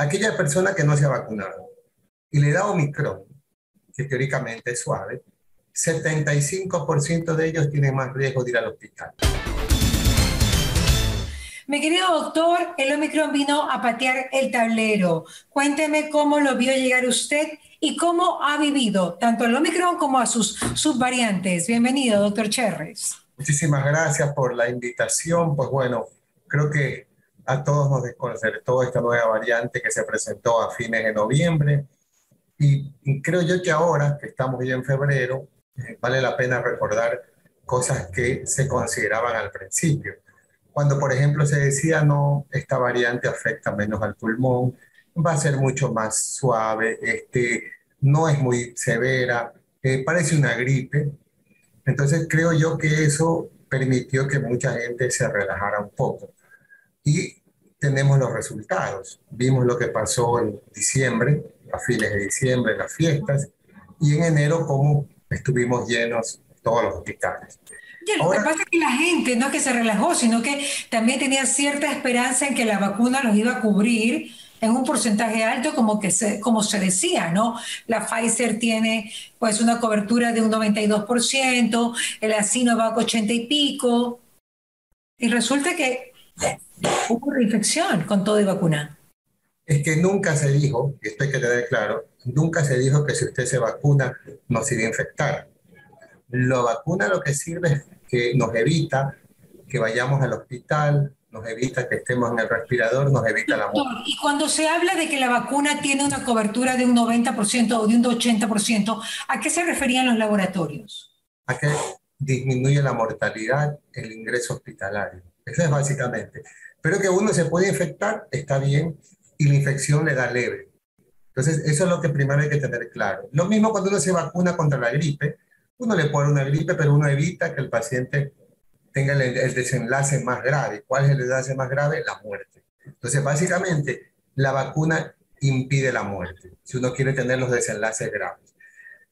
aquella persona que no se ha vacunado y le da Omicron, que teóricamente es suave, 75% de ellos tienen más riesgo de ir al hospital. Mi querido doctor, el Omicron vino a patear el tablero. Cuénteme cómo lo vio llegar usted y cómo ha vivido tanto el Omicron como a sus subvariantes. Bienvenido, doctor Cherres. Muchísimas gracias por la invitación. Pues bueno, creo que a todos nos desconcertó esta nueva variante que se presentó a fines de noviembre. Y, creo yo que ahora, que estamos ya en febrero, eh, vale la pena recordar cosas que se consideraban al principio. Cuando, por ejemplo, se decía, no, esta variante afecta menos al pulmón, va a ser mucho más suave, este, no es muy severa, eh, parece una gripe. Entonces creo yo que eso permitió que mucha gente se relajara un poco. Y tenemos los resultados. Vimos lo que pasó en diciembre, a fines de diciembre, las fiestas, y en enero cómo estuvimos llenos todos los hospitales. lo que pasa es que la gente no es que se relajó, sino que también tenía cierta esperanza en que la vacuna los iba a cubrir en un porcentaje alto, como, que se, como se decía, ¿no? La Pfizer tiene pues una cobertura de un 92%, el Asinovac 80 y pico, y resulta que hubo reinfección con todo y vacuna. Es que nunca se dijo, y esto hay que tener claro, nunca se dijo que si usted se vacuna no se iba a infectar. La vacuna lo que sirve es que nos evita que vayamos al hospital, nos evita que estemos en el respirador, nos evita la muerte. Y cuando se habla de que la vacuna tiene una cobertura de un 90% o de un 80%, ¿a qué se referían los laboratorios? A que disminuye la mortalidad, el ingreso hospitalario. Eso es básicamente. Pero que uno se puede infectar, está bien, y la infección le da leve. Entonces, eso es lo que primero hay que tener claro. Lo mismo cuando uno se vacuna contra la gripe, uno le pone una gripe, pero uno evita que el paciente tenga el, desenlace más grave. ¿Cuál es el desenlace más grave? La muerte. Entonces, básicamente, la vacuna impide la muerte, si uno quiere tener los desenlaces graves.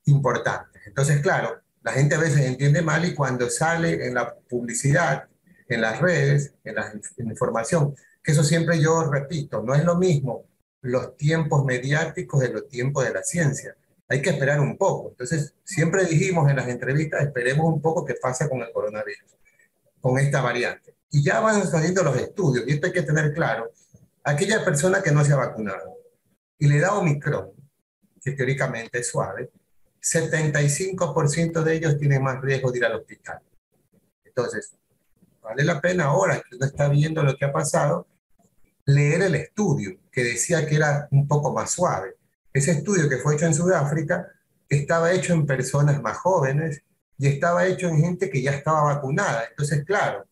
Importantes. Entonces, claro, la gente a veces entiende mal y cuando sale en la publicidad, en las redes, en la información, que eso siempre yo repito, no es lo mismo los tiempos mediáticos de los tiempos de la ciencia. Hay que esperar un poco. Entonces, siempre dijimos en las entrevistas, esperemos un poco qué pasa con el coronavirus con esta variante. Y ya van saliendo los estudios, y esto hay que tener claro, aquella persona que no se ha vacunado y le da Omicron, que teóricamente es suave, 75% de ellos tienen más riesgo de ir al hospital. Entonces, vale la pena ahora que uno está viendo lo que ha pasado, leer el estudio que decía que era un poco más suave. Ese estudio que fue hecho en Sudáfrica estaba hecho en personas más jóvenes y estaba hecho en gente que ya estaba vacunada. Entonces, claro,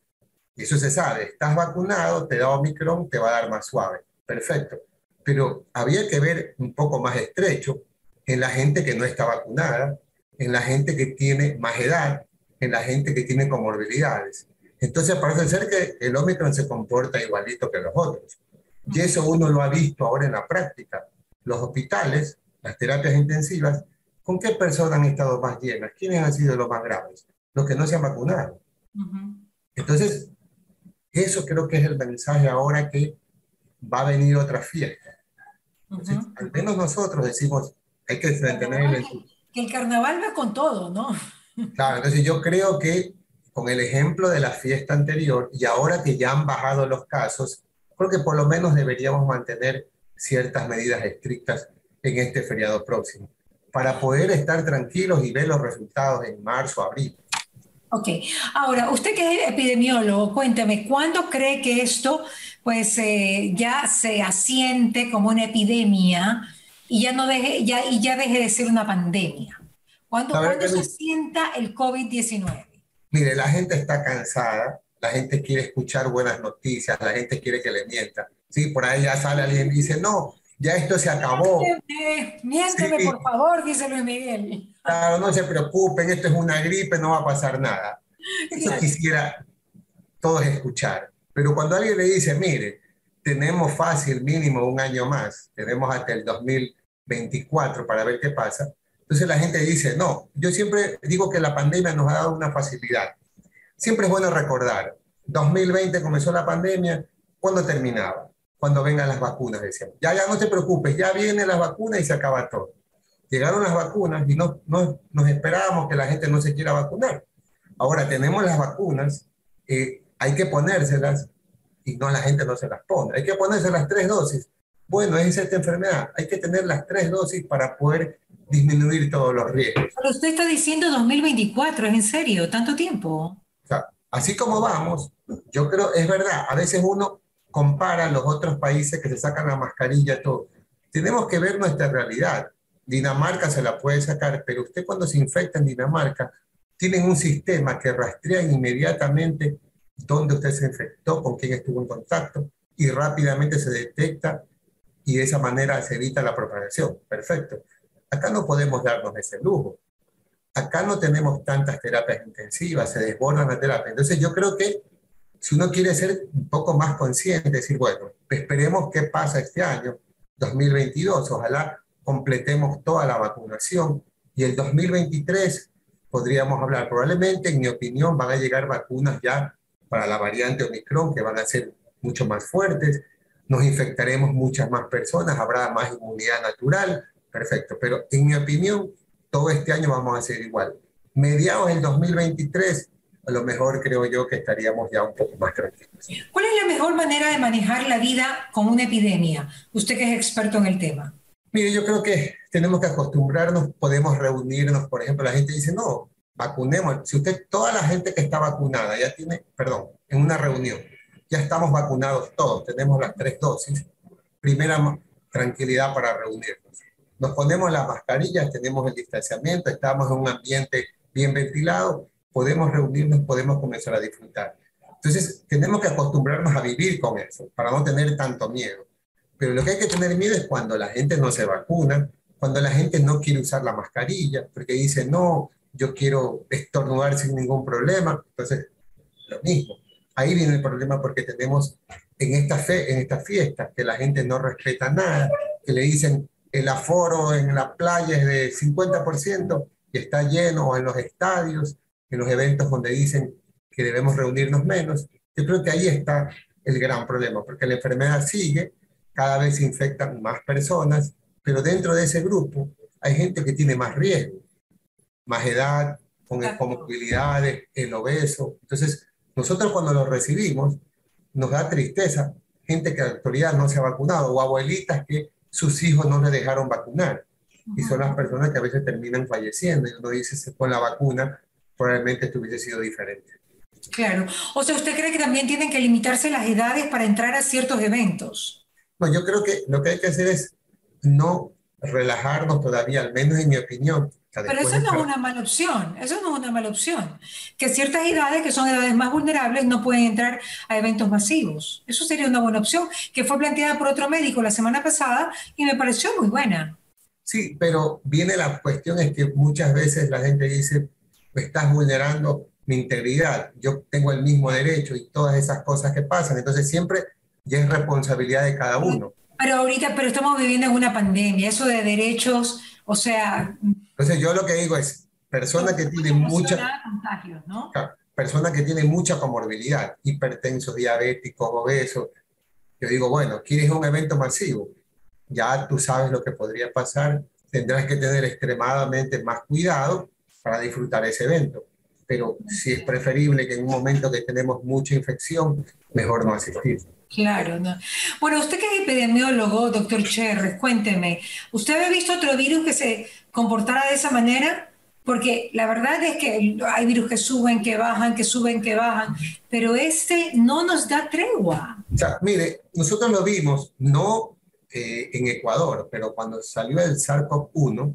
eso se sabe, estás vacunado, te da Omicron, te va a dar más suave. Perfecto. Pero había que ver un poco más estrecho en la gente que no está vacunada, en la gente que tiene más edad, en la gente que tiene comorbilidades. Entonces parece ser que el Omicron se comporta igualito que los otros. Y eso uno lo ha visto ahora en la práctica. Los hospitales, las terapias intensivas, ¿Con qué personas han estado más llenas? ¿Quiénes han sido los más graves? Los que no se han vacunado. Entonces, eso creo que es el mensaje ahora que va a venir otra fiesta. Al menos nosotros decimos, hay que tener el... Que el carnaval va con todo, ¿no? Claro, entonces yo creo que con el ejemplo de la fiesta anterior y ahora que ya han bajado los casos, creo que por lo menos deberíamos mantener ciertas medidas estrictas en este feriado próximo para poder estar tranquilos y ver los resultados en marzo, abril. Ok, ahora, usted que es epidemiólogo, cuénteme, ¿cuándo cree que esto pues eh, ya se asiente como una epidemia y ya, no deje, ya, y ya deje de ser una pandemia? ¿Cuándo, ¿cuándo se asienta el COVID-19? Mire, la gente está cansada, la gente quiere escuchar buenas noticias, la gente quiere que le mienta. Sí, por ahí ya sale alguien y dice, no, ya esto se acabó. Miénteme, por favor, dice Luis Miguel. Claro, no se preocupen, esto es una gripe, no va a pasar nada. Eso quisiera todos escuchar. Pero cuando alguien le dice, mire, tenemos fácil mínimo un año más, tenemos hasta el 2024 para ver qué pasa, entonces la gente dice, no, yo siempre digo que la pandemia nos ha dado una facilidad. Siempre es bueno recordar, 2020 comenzó la pandemia, ¿cuándo terminaba? cuando vengan las vacunas, decíamos. Ya, ya no te preocupes, ya vienen las vacunas y se acaba todo. Llegaron las vacunas y no, no nos esperábamos que la gente no se quiera vacunar. Ahora tenemos las vacunas, eh, hay que ponérselas y no la gente no se las pone. Hay que ponerse las tres dosis. Bueno, es esta enfermedad. Hay que tener las tres dosis para poder disminuir todos los riesgos. Pero usted está diciendo 2024, ¿es en serio? ¿Tanto tiempo? O sea, así como vamos, yo creo, es verdad, a veces uno compara los otros países que se sacan la mascarilla, todo. Tenemos que ver nuestra realidad. Dinamarca se la puede sacar, pero usted cuando se infecta en Dinamarca, tienen un sistema que rastrea inmediatamente dónde usted se infectó, con quién estuvo en contacto, y rápidamente se detecta y de esa manera se evita la propagación. Perfecto. Acá no podemos darnos ese lujo. Acá no tenemos tantas terapias intensivas, se desbordan las terapias. Entonces yo creo que si uno quiere ser un poco más consciente, decir, bueno, esperemos qué pasa este año, 2022, ojalá completemos toda la vacunación y el 2023 podríamos hablar, probablemente, en mi opinión, van a llegar vacunas ya para la variante Omicron que van a ser mucho más fuertes, nos infectaremos muchas más personas, habrá más inmunidad natural, perfecto, pero en mi opinión, todo este año vamos a ser igual. Mediados del 2023, a lo mejor creo yo que estaríamos ya un poco más tranquilos. ¿Cuál es la mejor manera de manejar la vida con una epidemia? Usted que es experto en el tema. Mire, yo creo que tenemos que acostumbrarnos, podemos reunirnos, por ejemplo, la gente dice, no, vacunemos. Si usted, toda la gente que está vacunada ya tiene, perdón, en una reunión, ya estamos vacunados todos, tenemos las tres dosis, primera tranquilidad para reunirnos. Nos ponemos las mascarillas, tenemos el distanciamiento, estamos en un ambiente bien ventilado, podemos reunirnos, podemos comenzar a disfrutar. Entonces, tenemos que acostumbrarnos a vivir con eso, para no tener tanto miedo. Pero lo que hay que tener miedo es cuando la gente no se vacuna, cuando la gente no quiere usar la mascarilla, porque dice, no, yo quiero estornudar sin ningún problema. Entonces, lo mismo. Ahí viene el problema porque tenemos en esta fe, en estas fiestas que la gente no respeta nada, que le dicen el aforo en la playa es de 50% y está lleno, o en los estadios, en los eventos donde dicen que debemos reunirnos menos. Yo creo que ahí está el gran problema, porque la enfermedad sigue, cada vez se infectan más personas, pero dentro de ese grupo hay gente que tiene más riesgo más edad, con comorbilidades, el obeso. Entonces, nosotros cuando lo recibimos, nos da tristeza, gente que la actualidad no se ha vacunado, o abuelitas que sus hijos no le dejaron vacunar. Y son las personas que a veces terminan falleciendo. Y uno dice, con la vacuna, probablemente esto hubiese sido diferente. Claro. O sea, ¿usted cree que también tienen que limitarse las edades para entrar a ciertos eventos? No, yo creo que lo que hay que hacer es no relajarnos todavía, al menos en mi opinión, pero eso no es una mala opción, eso no es una mala opción. Que ciertas edades, que son edades más vulnerables, no pueden entrar a eventos masivos. Eso sería una buena opción, que fue planteada por otro médico la semana pasada y me pareció muy buena. Sí, pero viene la cuestión es que muchas veces la gente dice, estás vulnerando mi integridad, yo tengo el mismo derecho y todas esas cosas que pasan. Entonces siempre ya es responsabilidad de cada uno. Pero ahorita, pero estamos viviendo en una pandemia, eso de derechos, o sea, entonces yo lo que digo es, persona que tiene mucha... ¿no? Persona que tiene mucha comorbilidad, hipertenso, diabético, obeso. Yo digo, bueno, quieres un evento masivo, ya tú sabes lo que podría pasar, tendrás que tener extremadamente más cuidado para disfrutar ese evento. Pero si es preferible que en un momento que tenemos mucha infección, mejor no asistir. Claro, no. Bueno, usted que es epidemiólogo, doctor Cherres, cuénteme, ¿usted ha visto otro virus que se comportara de esa manera? Porque la verdad es que hay virus que suben, que bajan, que suben, que bajan, pero este no nos da tregua. O sea, mire, nosotros lo vimos, no eh, en Ecuador, pero cuando salió el SARS-CoV-1,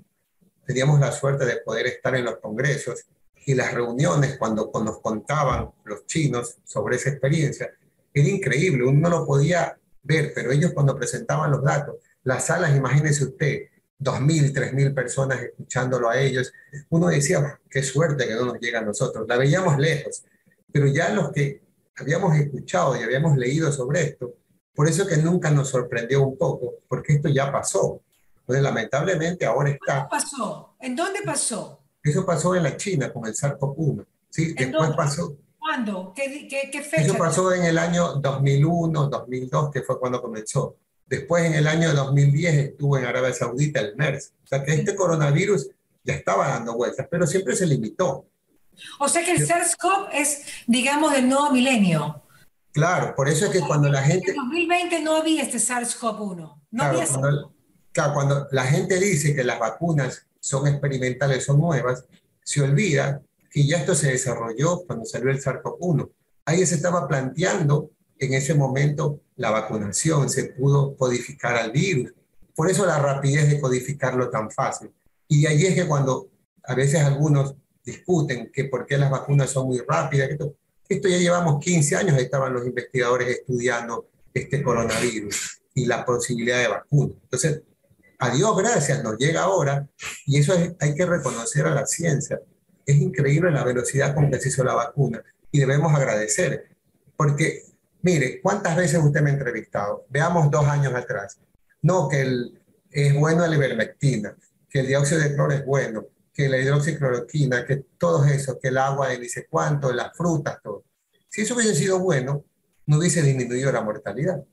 teníamos la suerte de poder estar en los congresos y las reuniones cuando, cuando nos contaban los chinos sobre esa experiencia era increíble, uno no lo podía ver, pero ellos cuando presentaban los datos, las salas, imagínese usted, 2.000, 3.000 personas escuchándolo a ellos, uno decía, qué suerte que no nos llega a nosotros, la veíamos lejos, pero ya los que habíamos escuchado y habíamos leído sobre esto, por eso que nunca nos sorprendió un poco, porque esto ya pasó. Entonces, lamentablemente ahora está... ¿Qué pasó? ¿En dónde pasó? Eso pasó en la China con el SARS-CoV-1. ¿sí? Después pasó ¿Cuándo? ¿Qué, qué, fecha? Eso pasó en el año 2001, 2002, que fue cuando comenzó. Después, en el año 2010, estuvo en Arabia Saudita el MERS. O sea que este coronavirus ya estaba dando vueltas, pero siempre se limitó. O sea que el SARS-CoV es, digamos, del nuevo milenio. Claro, por eso es que cuando la gente... En 2020 no había este SARS-CoV-1. No claro, cuando, claro, cuando la gente dice que las vacunas son experimentales, son nuevas, se olvida que ya esto se desarrolló cuando salió el SARS-CoV-1. Ahí se estaba planteando en ese momento la vacunación, se pudo codificar al virus. Por eso la rapidez de codificarlo tan fácil. Y ahí es que cuando a veces algunos discuten que por qué las vacunas son muy rápidas, esto, esto ya llevamos 15 años, estaban los investigadores estudiando este coronavirus y la posibilidad de vacuna. Entonces, a Dios gracias, nos llega ahora y eso hay que reconocer a la ciencia es increíble la velocidad con que se hizo la vacuna y debemos agradecer. Porque, mire, ¿cuántas veces usted me ha entrevistado? Veamos dos años atrás. No, que el, es bueno la ivermectina, que el dióxido de cloro es bueno, que la hidroxicloroquina, que todo eso, que el agua de dice cuánto, las frutas, todo. Si eso hubiese sido bueno, no hubiese disminuido la mortalidad.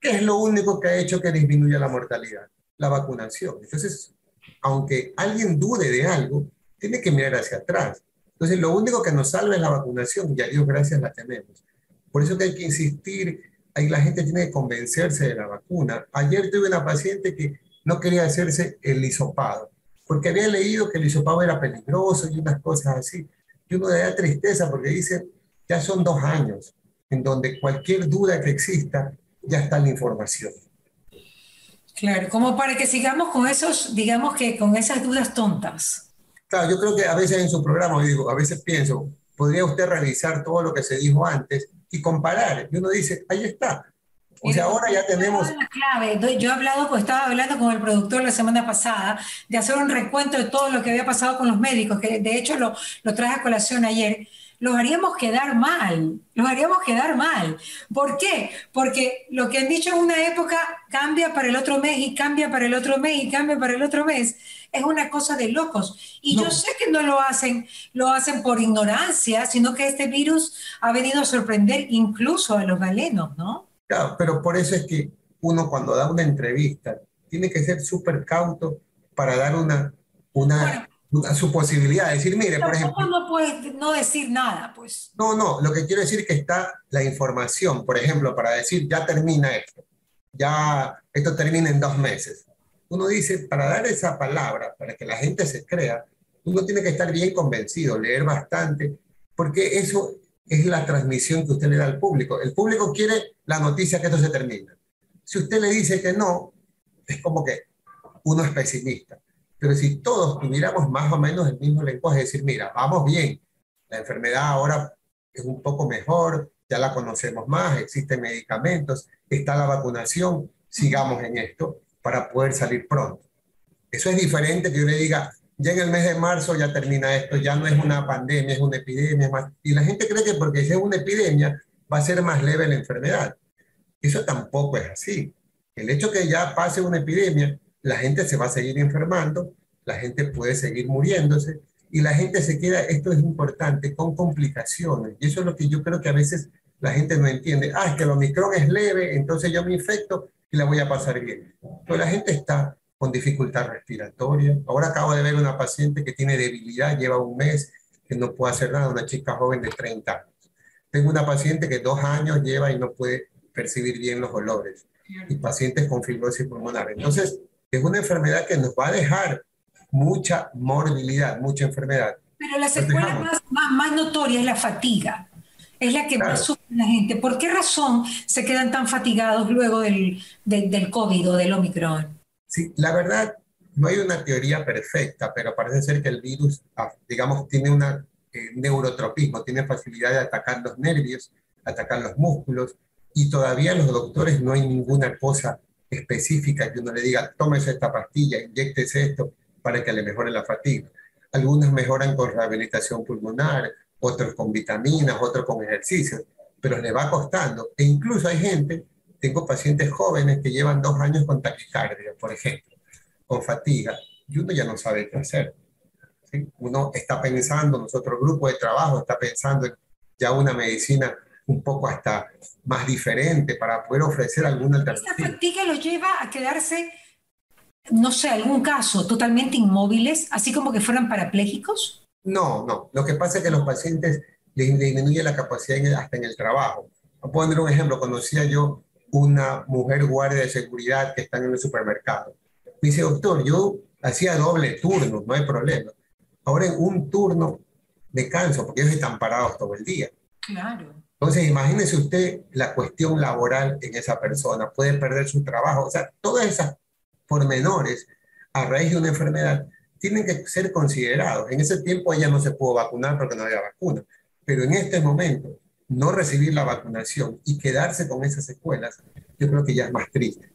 ¿Qué es lo único que ha hecho que disminuya la mortalidad? La vacunación. Entonces, aunque alguien dude de algo, tiene que mirar hacia atrás. Entonces, lo único que nos salva es la vacunación y a Dios gracias la tenemos. Por eso que hay que insistir, ahí la gente tiene que convencerse de la vacuna. Ayer tuve una paciente que no quería hacerse el hisopado, porque había leído que el hisopado era peligroso y unas cosas así. Y uno le da tristeza porque dice, ya son dos años en donde cualquier duda que exista, ya está la información. Claro, como para que sigamos con esos, digamos que con esas dudas tontas. Claro, yo creo que a veces en su programa, digo, a veces pienso, podría usted revisar todo lo que se dijo antes y comparar. Y uno dice, ahí está. O sea, ahora ya tenemos... clave. Yo he hablado, pues estaba hablando con el productor la semana pasada, de hacer un recuento de todo lo que había pasado con los médicos, que de hecho lo, lo traje a colación ayer los haríamos quedar mal, los haríamos quedar mal. ¿Por qué? Porque lo que han dicho en una época cambia para el otro mes y cambia para el otro mes y cambia para el otro mes. Es una cosa de locos. Y yo sé que no lo hacen, lo hacen por ignorancia, sino que este virus ha venido a sorprender incluso a los galenos, ¿no? Claro, pero por eso es que uno cuando da una entrevista tiene que ser súper cauto para dar una, una, su posibilidad de decir, mire, por ejemplo... no puedes no decir nada, pues. No, no, lo que quiero decir es que está la información, por ejemplo, para decir, ya termina esto, ya esto termina en dos meses. Uno dice, para dar esa palabra, para que la gente se crea, uno tiene que estar bien convencido, leer bastante, porque eso es la transmisión que usted le da al público. El público quiere la noticia que esto se termina. Si usted le dice que no, es como que uno es pesimista. Pero si todos tuviéramos más o menos el mismo lenguaje, decir, mira, vamos bien, la enfermedad ahora es un poco mejor, ya la conocemos más, existen medicamentos, está la vacunación, sigamos en esto para poder salir pronto. Eso es diferente que yo le diga, ya en el mes de marzo ya termina esto, ya no es una pandemia, es una epidemia. Más... Y la gente cree que porque es una epidemia va a ser más leve la enfermedad. Eso tampoco es así. El hecho que ya pase una epidemia la gente se va a seguir enfermando, la gente puede seguir muriéndose y la gente se queda, esto es importante, con complicaciones. Y eso es lo que yo creo que a veces la gente no entiende. Ah, es que el Omicron es leve, entonces yo me infecto y la voy a pasar bien. Pero la gente está con dificultad respiratoria. Ahora acabo de ver una paciente que tiene debilidad, lleva un mes, que no puede hacer nada, una chica joven de 30 años. Tengo una paciente que dos años lleva y no puede percibir bien los olores. Y pacientes con fibrosis pulmonar. Entonces, es una enfermedad que nos va a dejar mucha morbilidad, mucha enfermedad. Pero la secuela más, más, notoria es la fatiga. Es la que más sufre la gente. ¿Por qué razón se quedan tan fatigados luego del, del, COVID o del Omicron? Sí, la verdad, no hay una teoría perfecta, pero parece ser que el virus, ah, digamos, tiene un eh, neurotropismo, tiene facilidad de atacar los nervios, atacar los músculos, y todavía los doctores no hay ninguna cosa específica que uno le diga, tómese esta pastilla, inyectese esto para que le mejore la fatiga. Algunos mejoran con rehabilitación pulmonar, otros con vitaminas, otros con ejercicios, pero le va costando. E incluso hay gente, tengo pacientes jóvenes que llevan dos años con taquicardia, por ejemplo, con fatiga, y uno ya no sabe qué hacer. Uno está pensando, nuestro grupo de trabajo está pensando en ya una medicina un poco hasta más diferente para poder ofrecer alguna alternativa. ¿Esta fatiga los lleva a quedarse, no sé, algún caso, totalmente inmóviles, así como que fueran parapléjicos? No, no. Lo que pasa es que los pacientes les disminuye la capacidad hasta en el trabajo. Voy a poner un ejemplo. Conocía yo una mujer guardia de seguridad que está en el supermercado. Me dice, doctor, yo hacía doble turno, no hay problema. Ahora en un turno me canso porque ellos están parados todo el día. Claro. Entonces, imagínese usted la cuestión laboral en esa persona. Puede perder su trabajo. O sea, todas esas pormenores a raíz de una enfermedad tienen que ser considerados. En ese tiempo ella no se pudo vacunar porque no había vacuna. Pero en este momento, no recibir la vacunación y quedarse con esas secuelas, yo creo que ya es más triste.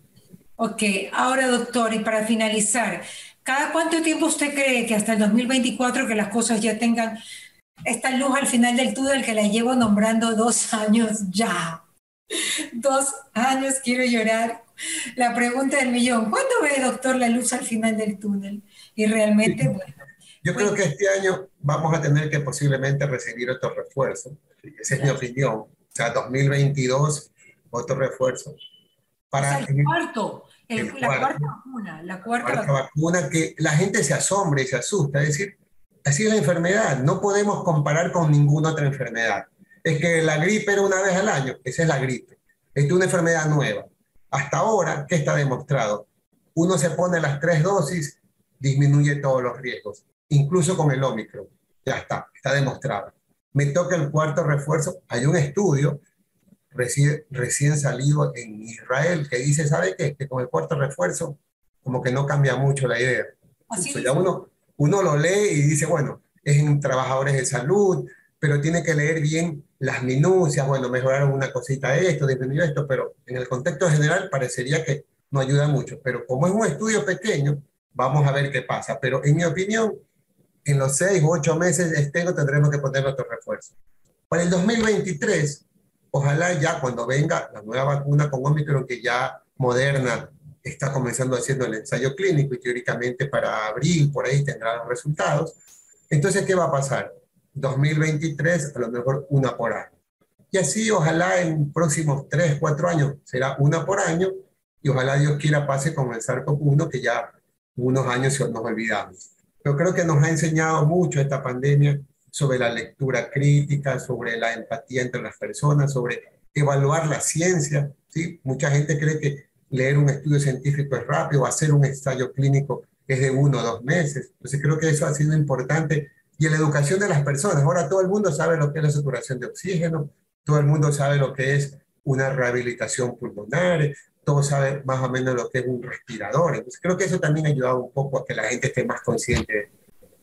Ok, ahora doctor, y para finalizar, ¿cada cuánto tiempo usted cree que hasta el 2024 que las cosas ya tengan esta luz al final del túnel que la llevo nombrando dos años ya? Dos años, quiero llorar. La pregunta del millón, ¿cuándo ve, doctor, la luz al final del túnel? Y realmente, bueno. Yo creo que este año vamos a tener que posiblemente recibir otro refuerzo. Esa es mi opinión. O sea, 2022, otro refuerzo. Para el cuarto, la cuarta vacuna. La cuarta, vacuna que la gente se asombre y se asusta. Es decir, así es la enfermedad. No podemos comparar con ninguna otra enfermedad. Es que la gripe era una vez al año. Esa es la gripe. es una enfermedad nueva. Hasta ahora, ¿qué está demostrado? Uno se pone las tres dosis, disminuye todos los riesgos, incluso con el Omicron. Ya está, está demostrado me toca el cuarto refuerzo. Hay un estudio recién, recién salido en Israel que dice, ¿sabe qué? Que con el cuarto refuerzo como que no cambia mucho la idea. Así ya uno, uno lo lee y dice, bueno, es en trabajadores de salud, pero tiene que leer bien las minucias, bueno, mejoraron una cosita esto, disminuyó esto, pero en el contexto general parecería que no ayuda mucho. Pero como es un estudio pequeño, vamos a ver qué pasa. Pero en mi opinión, en los seis u ocho meses este tendremos que poner otro refuerzo. Para el 2023, ojalá ya cuando venga la nueva vacuna con Omicron, que ya Moderna está comenzando haciendo el ensayo clínico y teóricamente para abril por ahí tendrá los resultados. Entonces, ¿qué va a pasar? 2023, a lo mejor una por año. Y así, ojalá en próximos tres, cuatro años será una por año y ojalá Dios quiera pase con el SARS-CoV-1 que ya unos años nos olvidamos. Yo creo que nos ha enseñado mucho esta pandemia sobre la lectura crítica, sobre la empatía entre las personas, sobre evaluar la ciencia. ¿sí? Mucha gente cree que leer un estudio científico es rápido, hacer un ensayo clínico es de uno o dos meses. Entonces creo que eso ha sido importante. Y en la educación de las personas, ahora todo el mundo sabe lo que es la saturación de oxígeno, todo el mundo sabe lo que es una rehabilitación pulmonar, todo sabe más o menos lo que es un respirador. Entonces creo que eso también ha ayudado un poco a que la gente esté más consciente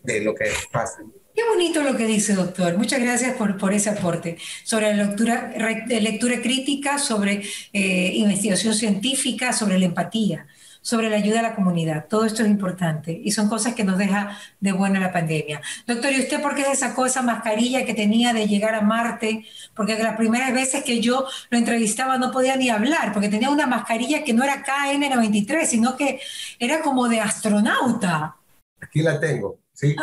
de lo que pasa. Qué bonito lo que dice, doctor. Muchas gracias por, por ese aporte sobre la lectura, lectura crítica, sobre eh, investigación científica, sobre la empatía sobre la ayuda a la comunidad. Todo esto es importante y son cosas que nos deja de buena la pandemia. Doctor, ¿y usted por qué se sacó esa mascarilla que tenía de llegar a Marte? Porque las primeras veces que yo lo entrevistaba no podía ni hablar, porque tenía una mascarilla que no era KN93, sino que era como de astronauta. Aquí la tengo, ¿sí?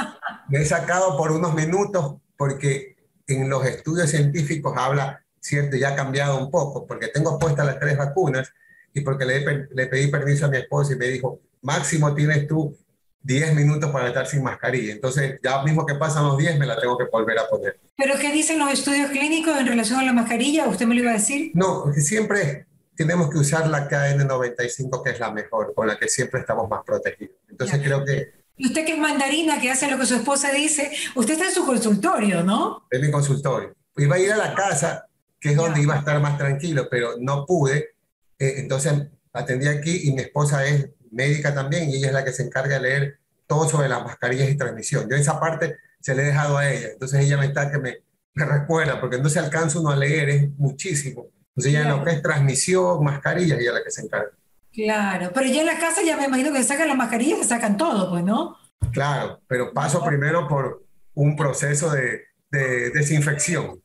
Me he sacado por unos minutos porque en los estudios científicos habla, cierto, ya ha cambiado un poco, porque tengo puestas las tres vacunas y porque le, le pedí permiso a mi esposa y me dijo, máximo tienes tú 10 minutos para estar sin mascarilla. Entonces, ya mismo que pasan los 10, me la tengo que volver a poner. ¿Pero qué dicen los estudios clínicos en relación a la mascarilla? ¿Usted me lo iba a decir? No, siempre tenemos que usar la KN95, que es la mejor, con la que siempre estamos más protegidos. Entonces, creo que... Y usted que es mandarina, que hace lo que su esposa dice, usted está en su consultorio, ¿no? En mi consultorio. Iba a ir a la casa, que es donde iba a estar más tranquilo, pero no pude eh, entonces atendí aquí y mi esposa es médica también y ella es la que se encarga de leer todo sobre las mascarillas y transmisión. Yo esa parte se le he dejado a ella, entonces ella me está que me, me recuerda, porque no se alcanza uno a leer, es muchísimo. Entonces ella en lo que es transmisión, mascarillas, ella es la que se encarga. Claro, pero ya en la casa ya me imagino que sacan las mascarillas, que sacan todo, pues, ¿no? Claro, pero paso primero por un proceso de, desinfección.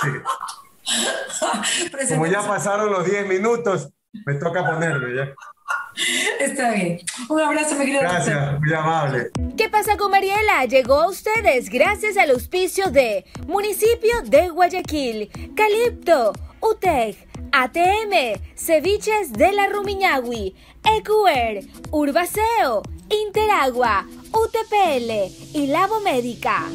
Sí. Como ya pasaron los 10 minutos, me toca ponerme ya. Está bien. Un abrazo, mi querido. Gracias, muy amable. ¿Qué pasa con Mariela? Llegó a ustedes gracias al auspicio de Municipio de Guayaquil, Calipto, UTEG. ATM, Ceviches de la Rumiñahui, EQR, Urbaceo, Interagua, UTPL y Labo Médica.